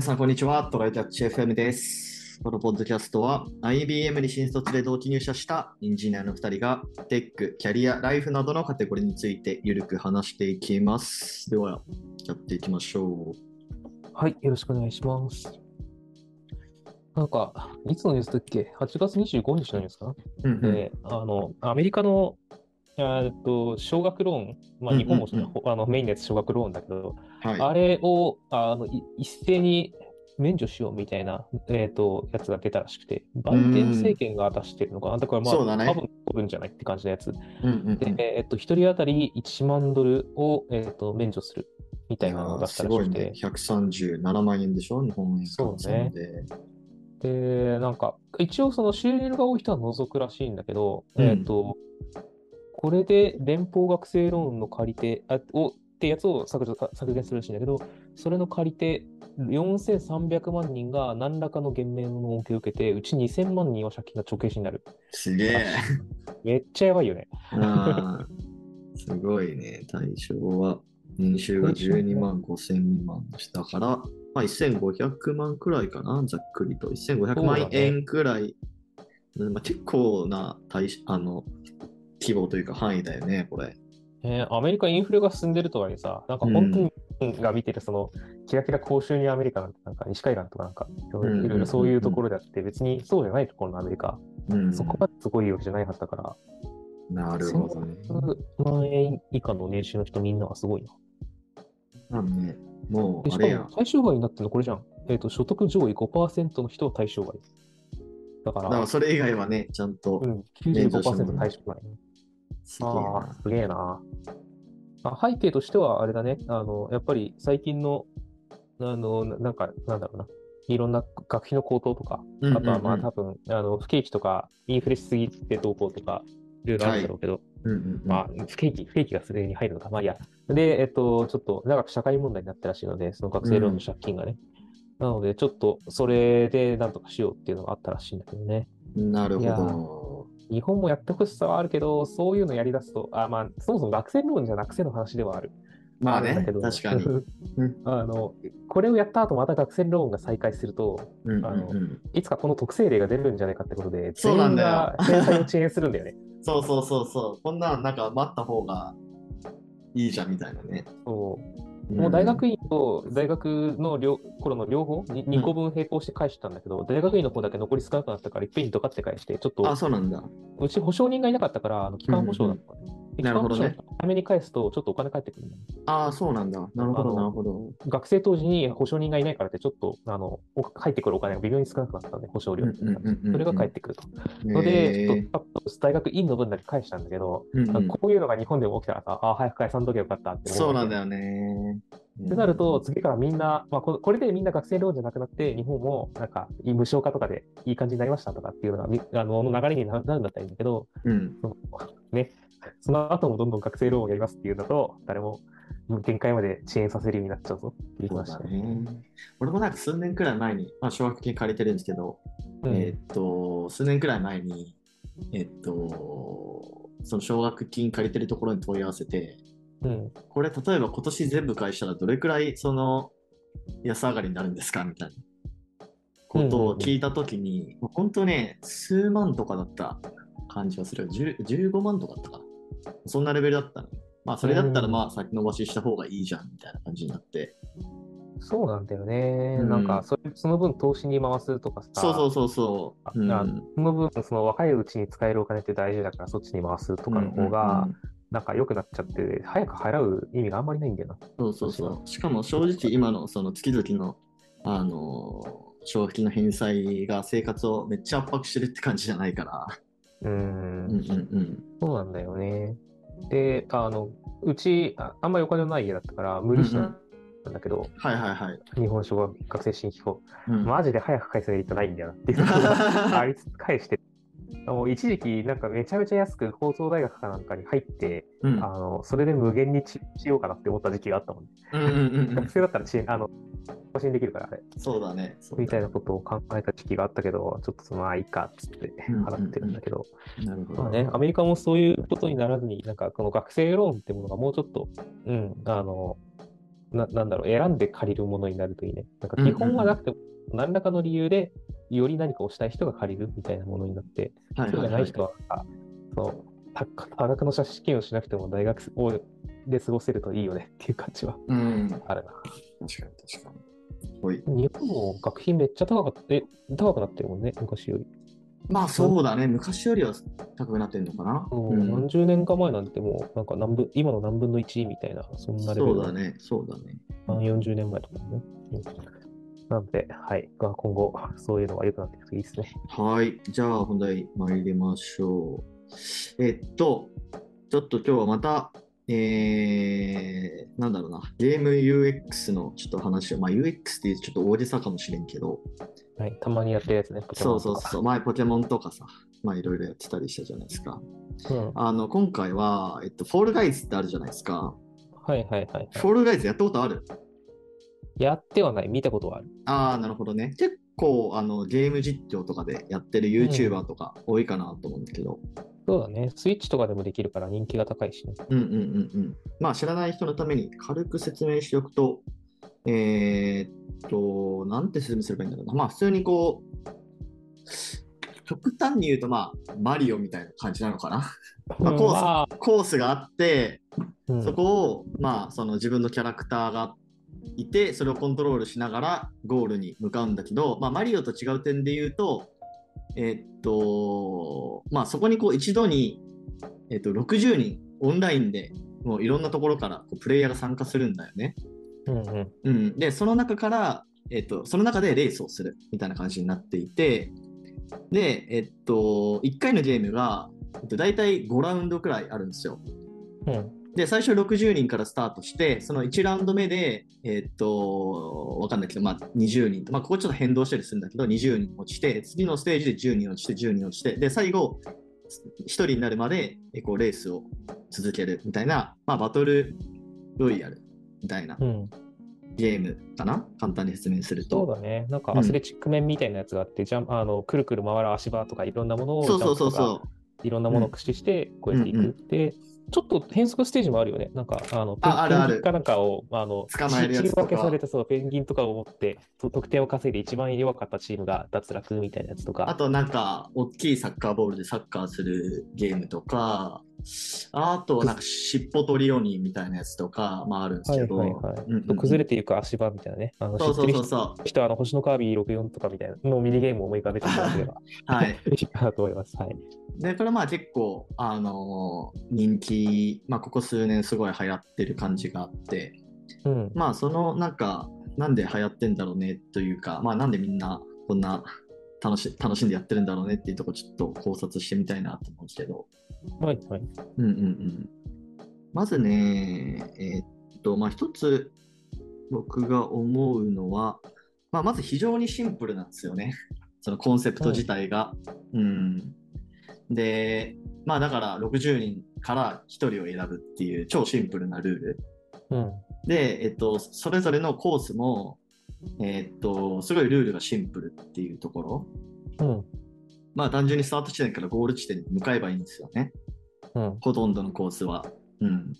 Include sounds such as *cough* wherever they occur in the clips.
皆さん、こんにちは。トライキャッチ FM です。このポッドキャストは、IBM に新卒で同期入社したエンジニアの2人が、テック、キャリア、ライフなどのカテゴリーについてゆるく話していきます。では、やっていきましょはい、よろしくお願いします。なんか、いつのニュースだっけ ?8 月25日のニュースかな、う。うんうんで、あの、アメリカの、えーっと、少額ローン、まあ、日本も、うんうんほあのメインのやつ少額ローンだけど、はい。あれをあのい一斉に免除しようみたいな、えーっと、やつが出たらしくて、バイデン政権が出してるのかなだからまあ、そうだね多分取るんじゃないって感じのやつ。うんうんうんで、えーっと、一人当たり1万ドルを、えーっと、免除するみたいなのを出したすごいらしくて。ね。137万円でしょ？日本円換算で。で、なんか、一応その収入が多い人は除くらしいんだけど、うんえっ、と、これで連邦学生ローンの借り手あをってやつを削除削減するらしいんだけど、それの借り手4300万人が何らかの減免の恩恵を受けて、うち2000万人は借金が帳消しになる。すげえ。*laughs* めっちゃやばいよね。すごいね。対象は年収が12万5千未満の人だから、まあ、1500万くらいかな、ざっくりと。1500万円くらい。まあ、結構な対あの規模というか範囲だよね、これ。えーアメリカインフレが進んでるとはいえさ、なんか本当にが見てるその、キラキラ高収入アメリカなんて、なんか西海岸とかなんか、いろいろそういうところであって、別にそうじゃないところのアメリカ、うん、そこまですごいわけじゃないはずだから、なるほどね。100万円以下の年収の人みんなはすごいな。まあね、もでしうあれやかも。対象外になってるのこれじゃん。えっ、と、所得上位5%の人は対象外。だから、だからそれ以外はね、ちゃんとうん、免除しても95%対象外。すげえああな。、すげえな。あ背景としては、あれだね、あの、やっぱり最近の、あの、ななんか、なんだろうな、いろんな学費の高騰とか、うんうんうんあとはまあ多分、あの、不景気とか、インフレしすぎてどうこうとか、いろいろあるんだろうけど、うんうんうんまあ、不景気、不景気がすでに入るのか、まあいいや。で、えっと、ちょっと長く社会問題になったらしいので、その学生ローンの借金がね。なので、ちょっとそれでなんとかしようっていうのがあったらしいんだけどね。なるほど。日本もやってほしさはあるけど、そういうのやり出すと、あまあ、そもそも学生ローンじゃなくての話ではある。まあねるんだけど、確かに。う *laughs* んあの、これをやった後また学生ローンが再開すると、うんうんあのうんいつかこの特性例が出るんじゃないかってことで、そうなんだよ遅延するんだよね。*laughs* そうそうそうそう。こんなんなんか待った方がいいじゃんみたいなね。そうもう大学院と大学の両頃の両方？に2個分並行して返したんだけど、大学院の方だけ残り少なくなったから、いっぺんにドカって返して、ちょっとあ、そうなんだ。うち保証人がいなかったから、あの期間保証だったのね。でなるほどねために返すと、ちょっとお金返ってくるんだよねああ、そうなんだ。なるほど、なるほど。学生当時に保証人がいないからって、ちょっとあのお返ってくるお金が微妙に少なくなったので、保証料。うんうんうんうんそれが返ってくると。ので、へちょっと大学院の分だけ返したんだけど、ーうんうんこういうのが日本でも起きたらさ、あ早く返さんときゃよかったって。そうなんだよね。ってなると、次からみんな、まあ、ここれでみんな学生ローンじゃなくなって、日本もなんか無償化とかでいい感じになりましたとかっていうのがみあの流れにななるんだったらいいんだけど、うん。ね、その後もどんどん学生ローンをやりますっていうのと、誰も限界まで遅延させるようになっちゃうぞっていうそう話で。だね。俺もなんか数年くらい前に、まあ、奨学金借りてるんですけど、うんえーっと、数年くらい前に、えっと、その奨学金借りてるところに問い合わせて、うんこれ例えば今年全部返したらどれくらいその安上がりになるんですかみたいなことを聞いたときに、本当ね、数万とかだった感じがする。10 15万とかだったかな。そんなレベルだったね。まあそれだったらうんまあ先延ばしした方がいいじゃんみたいな感じになって。そうなんだよね。うんなんかそれ、その分投資に回すとかさ、そうそうそうそう。うんあその分、その若いうちに使えるお金って大事だから、そっちに回すとかの方が、うんうんなんか良くなっちゃって、早く払う意味があんまりないんだよな。そうそうそう。しかも正直今のその月々の、あのー、奨学金の返済が生活をめっちゃ圧迫してるって感じじゃないから。うーんうんうん。そうなんだよね。で、あの、うちあ、あんまりお金のない家だったから、無理したんだけど、はいはいはい。日本奨学学生新規法、うん。マジで早く返すメリットないんだよなっていうのが *laughs* ありつつ返して、一時期、なんかめちゃめちゃ安く放送大学かなんかに入って、うんあのそれで無限に遅延しようかなって思った時期があったもん、ね。うんうんうんうん学生だったら遅延、あの、更新できるから、あれ。そうだね。そうだみたいなことを考えた時期があったけど、ちょっとその、まあいいかっつってうん払ってるんだけど、なるほど。まあね、アメリカもそういうことにならずに、なんかこの学生ローンってものがもうちょっと、うん、あの、ななんだろう、選んで借りるものになるといいね。なんか基本はなくても、何らかの理由で、より何かをしたい人が借りるみたいなものになって、はいそうじゃないい人は、あそのた多額の借金をしなくても大学をで過ごせるといいよねっていう感じはうん。確かあるな。に確かに。ほい。日本も学費めっちゃ高かった、え、高くなってるもんね、昔より。まあそうだね。昔よりは高くなってんのかな。もううん何十年か前なんてもう、なんか何分、今の何分の1みたいな、そんなレベルそうだね。そうだね。何40年前とかね。うんなので、はい。まあ今後、そういうのが良くなっていくといいですね。はい。じゃあ本題参りましょう。えっと、ちょっと今日はまた、えー、なんだろうな。ゲーム UX のちょっと話を、まあ UX ってちょっと大げさかもしれんけど、はい。たまにやってるやつね。ポケモンとかそうそうそう。前ポケモンとかさ、まあいろいろやってたりしたじゃないですか。うん。あの、今回は、えっと、フォールガイズってあるじゃないですか。はいはいはい、はい。フォールガイズやったことある？やってはない。見たことはある。ああ、なるほどね。結構、あの、ゲーム実況とかでやってる YouTuber とか多いかなと思うんだけど、そうだね。スイッチとかでもできるから人気が高いしね。うんうんうんうん。まあ、知らない人のために軽く説明しておくと、えーっと、なんて説明すればいいんだろうな。まあ、普通にこう、極端に言うと、まあ、マリオみたいな感じなのかな。*laughs* まあコースまあコースがあって、うんそこを、まあ、その自分のキャラクターがいて、それをコントロールしながらゴールに向かうんだけど、まあ、マリオと違う点で言うと、えっと、まあ、そこにこう一度に、えっと、60人オンラインでもういろんなところからこうプレイヤーが参加するんだよね。うんうん。うん、で、その中から、えっと、その中でレースをするみたいな感じになっていて、で、えっと、1回のゲームが、えっと、大体5ラウンドくらいあるんですよ。うん。で、最初60人からスタートして、その1ラウンド目で、えーっと、わかんないけど、まあ、20人と、まあ、ここちょっと変動したりするんだけど、20人落ちて、次のステージで10人落ちて、10人落ちて、で、最後、1人になるまで、えこう、レースを続けるみたいな、まあ、バトルロイヤルみたいなうん。ゲームかな？簡単に説明すると。そうだね。なんかうんアスレチック面みたいなやつがあって、じゃあの、くるくる回る足場とかいろんなものを、そうそうそうそう。いろんなものを駆使して、こうやっていく。うんうんで、ちょっと変則ステージもあるよね。なんか、あの、ペンギンかなんかを、あの、捕まえるやつとかされたそう、ペンギンとかを持って、と得点を稼いで一番弱かったチームが脱落みたいなやつとか。あとなんか、大きいサッカーボールでサッカーするゲームとか、あとなんか尻尾取り鬼みたいなやつとか、まああるんですはいけど、はいはい。うんうんうん崩れていく足場みたいなね。あのそうそうそう知そってる人はあの星のカービィ64とかみたいなのミニゲームを思い浮かべていただければう。はい。いいかなと思います。はい。で、これまあ結構、あのー人気、まあここ数年すごい流行ってる感じがあって、うん。まあそのなんか、なんで流行ってんだろうねというか、まあなんでみんなこんな楽し楽しんでやってるんだろうねっていうところちょっと考察してみたいなと思うんですけど、はいはい。うんうんうん。まずね、えーっと、まあ一つ僕が思うのは、まあまず非常にシンプルなんですよね。そのコンセプト自体が。うん。で、まあだから60人から1人を選ぶっていう超シンプルなルール。うん。で、えっと、それぞれのコースも、えっと、すごいルールがシンプルっていうところ。うん。まあ単純にスタート地点からゴール地点に向かえばいいんですよね。うん。ほとんどのコースは。うん。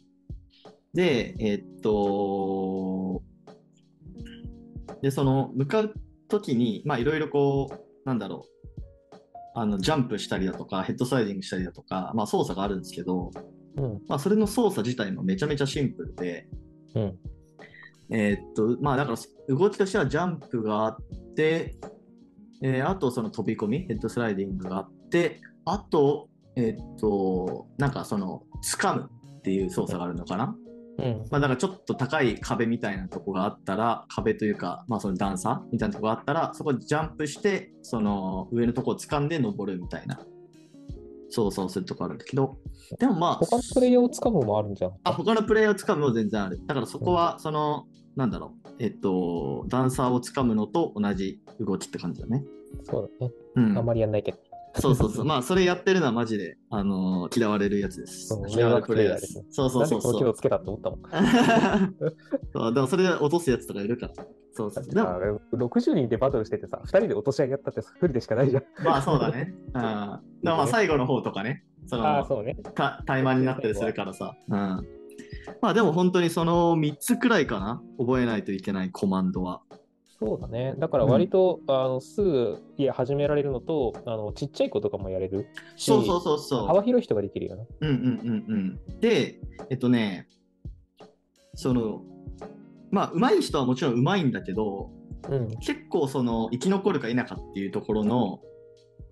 で、えっと、で、その、向かうときに、まあ、いろいろこう、なんだろう、あの、ジャンプしたりだとか、ヘッドスライディングしたりだとか、まあ、操作があるんですけど、うん。まあ、それの操作自体もめちゃめちゃシンプルで、うん。えっと、まあ、だから、動きとしてはジャンプがあって、えーあと、その飛び込み、ヘッドスライディングがあって、あと、えっと、なんかその、掴むっていう操作があるのかな。うん。まあ、だからちょっと高い壁みたいなとこがあったら、壁というか、まあ、その段差みたいなとこがあったら、そこでジャンプして、その上のとこを掴んで登るみたいな操作をするとこあるんだけど、でもまあ、他のプレイヤーを掴むのもあるんじゃん。あ他のプレイヤーを掴むも全然ある。だからそこは、その、なんだろう、えっと、ダンサーを掴むのと同じ動きって感じだね。そうだね。うんあん。まりやんないけど。そうそうそう。まあ、それやってるのはマジで、あのー嫌われるやつですそう。嫌われるプレイヤーですそうそうそうそう。能つけたって思ったもん。*laughs* そうでもそれで落とすやつとかいるから。そうそう。でも、あ60人でバトルしててさ、2人で落とし上げやったって不利でしかないじゃん。まあそうだね。うん。でもまあ最後の方とかね、そのそうね。た怠慢になったりするからさ。うん。まあでも本当にその3つくらいかな覚えないといけないコマンドは。そうだね。だから割と、あのすぐいや始められるのとあの、ちっちゃい子とかもやれるし。そうそうそうそう。幅広い人ができるよな。うんうんうんうん。で、えっとね、その、まあ、上手い人はもちろん上手いんだけど、うん。結構その生き残るか否かっていうところの、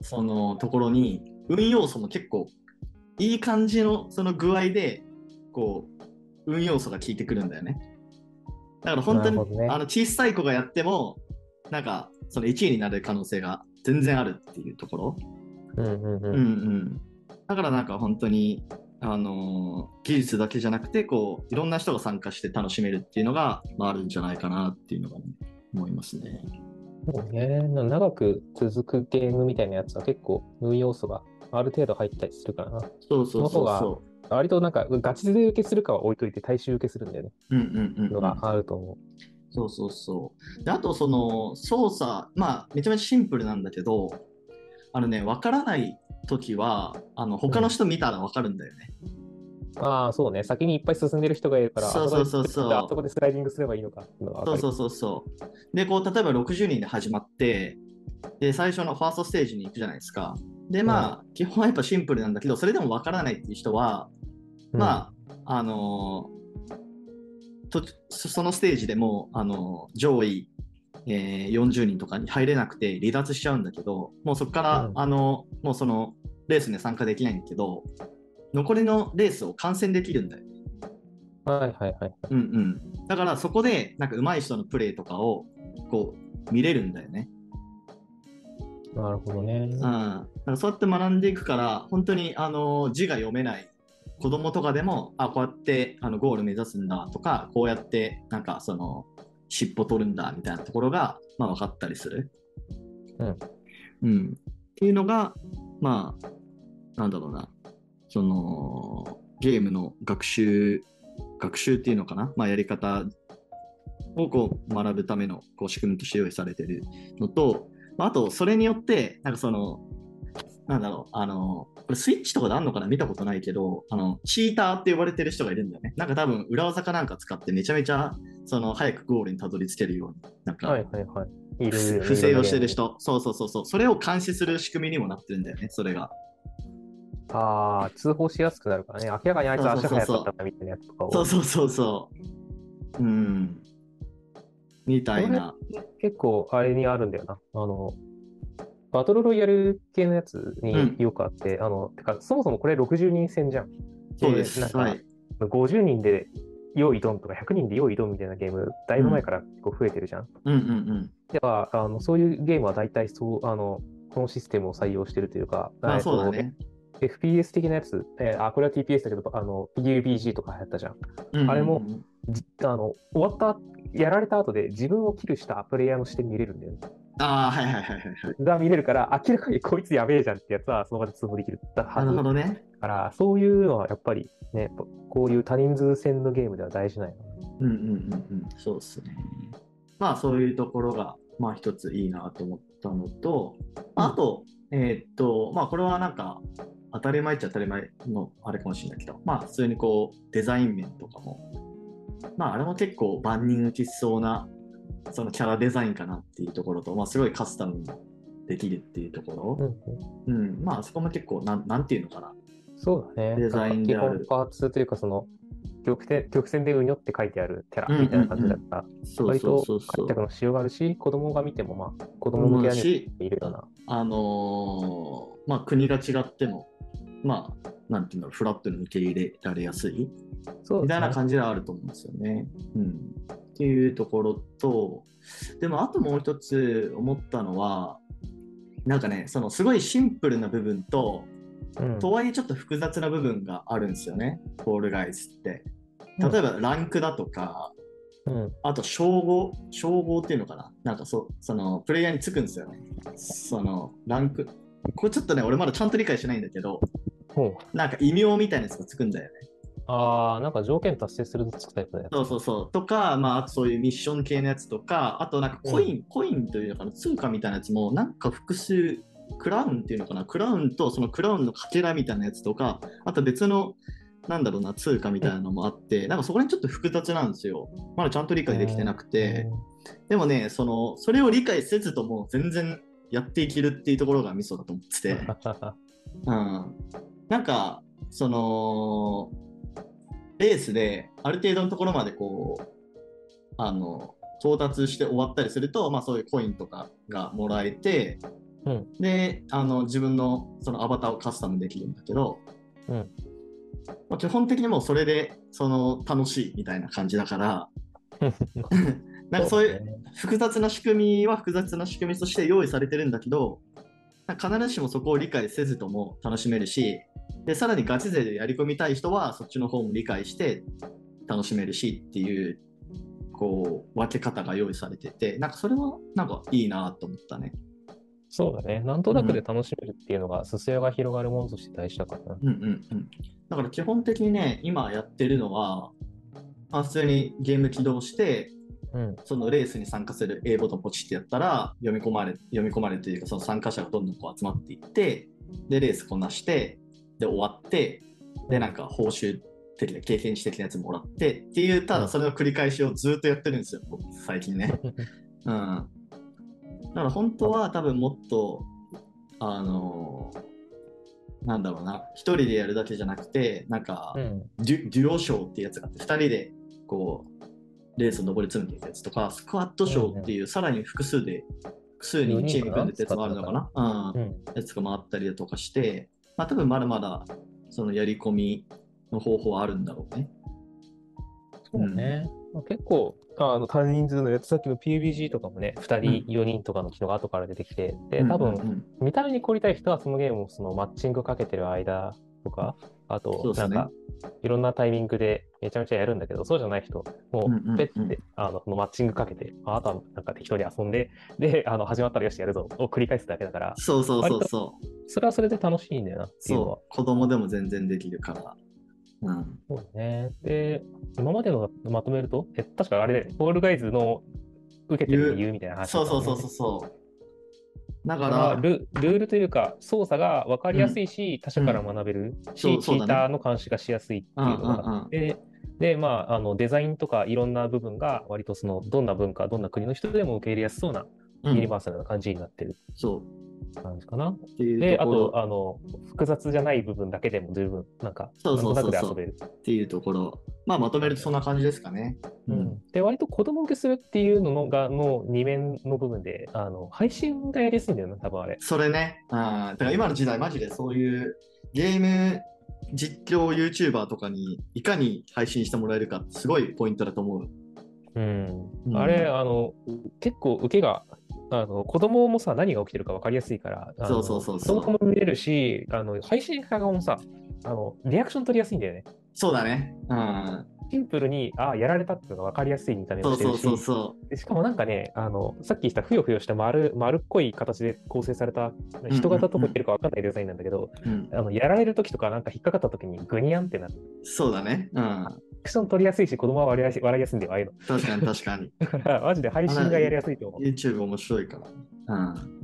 そのところに、運要素も結構いい感じのその具合で、こう、運要素が効いてくるんだよね。だから本当に、ねあの小さい子がやっても、なんか、その1位になる可能性が全然あるっていうところ。うんうんうん。うんうん、だからなんか本当に、あのー技術だけじゃなくてこういろんな人が参加して楽しめるっていうのが、まあ、あるんじゃないかなっていうのが、ね、思いますね。そうね。長く続くゲームみたいなやつは結構運要素がある程度入ったりするからな。そうそうそうその方そ割となんかガチ勢受けするかは置いといて大衆受けするんだよね。う。うんうんうんうんのがあると思そうそうそう。であとその操作まあめちゃめちゃシンプルなんだけどあのね分からない時はあの他の人見たら分かるんだよね。う。ああ、そうね。先にいっぱい進んでる人がいるから、そうそうそうそうあそこでスライディングすればいいのかそうそうそうそう。で、こう、例えば60人で始まって、で、最初のファーストステージに行くじゃないですか。で、まあ、基本はやっぱシンプルなんだけど、それでもわからないっていう人は、まあ、あのーとそそのステージでも、あのー上位、えー40人とかに入れなくて離脱しちゃうんだけど、もうそこから、うんあのもうそのレースには参加できないんだけど、残りのレースを観戦できるんだよ。うん、はいはいはい。うんうん。だからそこで、なんか上手い人のプレーとかを、こう、見れるんだよね。なるほどね。うん。だからそうやって学んでいくから、本当に、あの、字が読めない子供とかでも、あ、こうやって、あの、ゴール目指すんだとか、こうやって、なんか、その、尻尾取るんだみたいなところが、まあ、分かったりする。うん。うん。っていうのが、まあ、なんだろうな、その、ゲームの学習、学習っていうのかな、まあ、やり方をこう学ぶためのこう仕組みとして用意されてるのと、まあ、あと、それによって、なんかその、なんだろう、あの、これスイッチとかであんのかな？見たことないけど、あの、チーターって呼ばれてる人がいるんだよね。なんか多分、裏技かなんか使ってめちゃめちゃ、その、早くゴールにたどり着けるように、なんか、はいはいはい。いる不正をしてる。人、そうそうそうそう、それを監視する仕組みにもなってるんだよね、それが。ああ、通報しやすくなるからね。明らかにあいつ足速かったなみたいなやつとかを。そうそうそうそう。うん。みたいな。結構あれにあるんだよな。あの、バトルロイヤル系のやつによくあって、あの、てか、そもそもこれ60人戦じゃん。そうです。なんかはい。50人で用意ドンとか100人で用意ドンみたいなゲーム、だいぶ前から結構増えてるじゃん。うんうんでは、あのそういうゲームは大体そう、あの、このシステムを採用してるというか、うん。まあえっとそうだね。FPS 的なやつ、えーあ、これは TPS だけど、あの、PUBG とか流行ったじゃん。うんうんうんあれもじあの、終わった、やられた後で自分をキルしたプレイヤーの視点見れるんだよね。ああ、はいはいはいはいはい。が見れるから、明らかにこいつやべえじゃんってやつはその場で通報できるなるほどね。だから、そういうのはやっぱりね、こういう多人数戦のゲームでは大事なんようんうんうんうん。そうですね。まあそういうところが、まあ一ついいなと思ったのと、あと、えーっと、まあこれはなんか、当たり前っちゃ当たり前のあれかもしれないけど、まあ普通にこう、デザイン面とかも、まああれも結構万人受けしそうな、そのキャラデザインかなっていうところと、まあすごいカスタムできるっていうところ、うんうんうん、まあそこも結構、なんなんていうのかな。そうだね。デザインである基本パーツというか、その、曲線曲線でうにょって書いてあるキャうんうんうんラみたいな感じだったう割とそうそうそう開拓。の仕様があるし、子供が見ても、まあ、子供思向けアいるような。あのーまあ国が違っても、まあ、なんていうんだろう、フラットに受け入れられやすいそうみたいなじ。感じではあると思うんですよね。うん。っていうところと、でもあともう一つ思ったのは、なんかね、そのすごいシンプルな部分と、うんとはいえちょっと複雑な部分があるんですよね、フォールガイズって。例えばランクだとか、うん。あと称号、称号っていうのかな？なんかそそのプレイヤーにつくんですよね。そのランク。これちょっとね、俺まだちゃんと理解してないんだけど、なんか異名みたいなやつがつくんだよね。ああ、なんか条件達成するとつくタイプだよ。そうそうそう。とか、まあ、そういうミッション系のやつとか、あとなんかコイン、コインというのかな、通貨みたいなやつも、なんか複数、クラウンっていうのかな、クラウンとそのクラウンのかけらみたいなやつとか、あと別の、なんだろうな、通貨みたいなのもあって、なんかそこら辺ちょっと複雑なんですよ。まだちゃんと理解できてなくて、でもね、その、それを理解せずとも全然やっていけるっていうところがミソだと思ってて、*laughs* うん。なんか、その、レースである程度のところまでこう、あの、到達して終わったりすると、まあそういうコインとかがもらえて、うん。で、あの、自分のそのアバターをカスタムできるんだけど、うん。まあ、基本的にもうそれで、その、楽しいみたいな感じだから、*laughs* なんかそういう、複雑な仕組みは複雑な仕組みとして用意されてるんだけど、必ずしもそこを理解せずとも楽しめるし、でさらにガチ勢でやり込みたい人はそっちの方も理解して楽しめるしっていうこう分け方が用意されてて、なんかそれはなんかいいなと思ったね。そうだね。なんとなくで楽しめるっていうのが、裾野が広がるものとして大事だからな。うんうんうん。だから基本的にね、今やってるのは、まあ、普通にゲーム起動して、うん。そのレースに参加する A ボタンポチってやったら読み込まれ読み込まれるというかその参加者がどんどんこう集まっていってでレースこなしてで終わってでなんか報酬的な経験値的なやつもらってっていうただそれの繰り返しをずっとやってるんですよ僕最近ね。*laughs* うん。だから本当は多分もっとあのなんだろうな一人でやるだけじゃなくてなんか、うん。デュデュオショーっていうやつがあって、2人でこうレースを登り詰めていくやつとか、スクワットショーっていう、さらに複数で、複数にチーム組んでたやつもあるのかな、うんうん。やつが回ったりだとかして、まあ多分まだまだそのやり込みの方法はあるんだろうね。そうね。まあ結構、あの、単人数のやつ、さっきの PUBG とかもね、2人、4人とかの機能が後から出てきて、で、多分、うんうん見た目に凝りたい人はそのゲームをそのマッチングかけてる間とか、あと、なんか、いろんなタイミングでめちゃめちゃやるんだけど、そうじゃない人、もうペッて、あの、そのマッチングかけて、ああとはなんか適当に遊んで、で、あの、始まったらよし、やるぞ、を繰り返すだけだから、そうそうそうそう。それはそれで楽しいんだよなそう。子供でも全然できるから。うん。そうだね。で、今までのまとめると、え確かあれで、フォールガイズの受けてる理由みたいな話ね、そうそうそうそうそう。だからら、ルルールというか、操作が分かりやすいし、他者から学べるし、そうそうだねチーターの監視がしやすいっていうのがあって、で、まあ、あのデザインとかいろんな部分が、割とその、どんな文化、どんな国の人でも受け入れやすそうな、うんユニバーサルな感じになってるそう。感じかな。で、あと、あの、複雑じゃない部分だけでも十分、なんか、そうそうそうそうなんとなくで遊べる。っていうところ。まあまとめるとそんな感じですかね。うん、で割と子供向けするっていうののがの二面の部分であの配信がやりやすいんだよな、多分あれ。それね。うん。だから今の時代マジでそういうゲーム実況 YouTuber とかにいかに配信してもらえるかすごいポイントだと思う。うんうんあれあの、結構受けがあの子供もさ、何が起きてるか分かりやすいから、そうそうそうそう子供も見れるし、あの配信者側もさあの、リアクション取りやすいんだよね。そうだね。うん。シンプルに、ああ、やられたっていうのが分かりやすい見た目をしてるし、そうそうそうそでしかもなんかね、あのさっき言ったふよふよした丸丸っこい形で構成された人型とこいけるか分かんないデザインなんだけど、う。うん。あのやられるときとかなんか引っかかったときにグニャンってなって、そうだね。うん。アクション取りやすいし、子供は笑いやすい笑いやすいんだよ、ああいうの。確かに確かに。だから、マジで配信がやりやすいと思う。YouTube 面白いから。うん。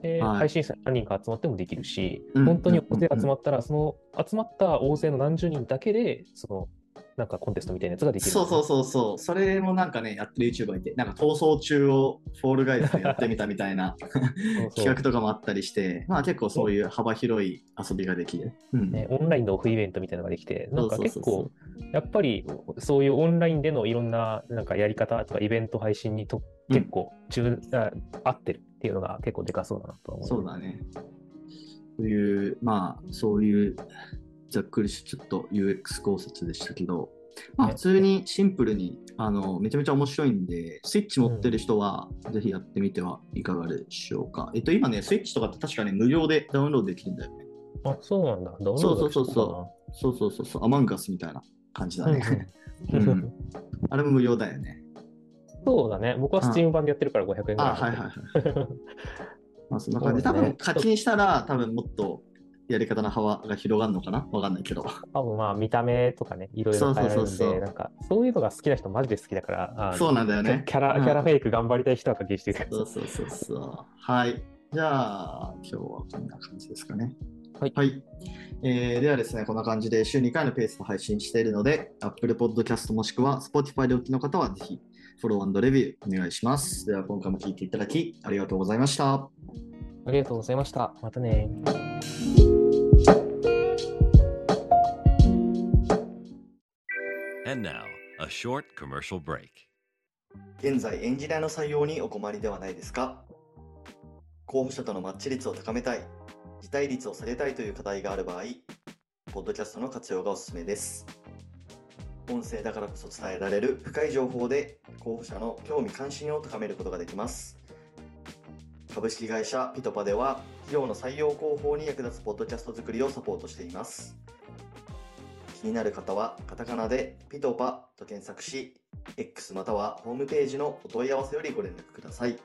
ではい配信者何人か集まってもできるし、うん本当に大勢集まったら、その集まった大勢の何十人だけで、その、なんかコンテストみたいなやつができる。そうそうそうそう。それもなんかね、やってる YouTuber いて、なんか逃走中をフォールガイズでやってみたみたいな *laughs* そうそう企画とかもあったりして、まあ結構そういう幅広い遊びができる。うん。ね、オンラインのオフイベントみたいなのができて、なんか結そうそうそう構、やっぱりそういうオンラインでのいろんななんかやり方とかイベント配信にとうん結構重、あ合ってるっていうのが結構でかそうだなとは思う。そうだね。という、まあ、そういう、ざっくりしちょっと UX 考察でしたけど、まあ、ね普通にシンプルに、あの、めちゃめちゃ面白いんで、スイッチ持ってる人は、ぜひやってみてはいかがでしょうか。えっと、今ね、スイッチとかって確かね、無料でダウンロードできるんだよね。あ、そうなんだ。ダウンロードそうそうそうそう。そうそうそうそう、アマンガスみたいな感じだね。うんあれも無料だよね。そうだね。僕は Steam 版でやってるから500円ぐらい。あ、はいはいはい。*laughs* まあ、そんな感じ。多分課金したら、多分もっとやり方の幅が広がるのかな？わかんないけど。多分まあ見た目とかね、いろいろ変えられるんで、なんかそういうのが好きな人マジで好きだから、そうなんだよね。キャラ、うんキャラメイク頑張りたい人は課金してる。そうそうそうそう。はい。じゃあ、今日はこんな感じですかね。はい。はい。えーではですね、こんな感じで週2回のペースで配信しているので、Apple Podcast もしくは Spotify でお聞きの方はぜひフォローレビューお願いします。では今回も聞いていただきありがとうございました。ありがとうございました。またね。And now, a short commercial break. 現在エンジニアの採用にお困りではないですか？候補者とのマッチ率を高めたい、辞退率を下げたいという課題がある場合、ポッドキャストの活用がおすすめです。音声だからこそ伝えられる深い情報で候補者の興味関心を高めることができます。株式会社ピトパでは企業の採用広報に役立つポッドキャスト作りをサポートしています。気になる方はカタカナでピトパと検索し、X またはホームページのお問い合わせよりご連絡ください。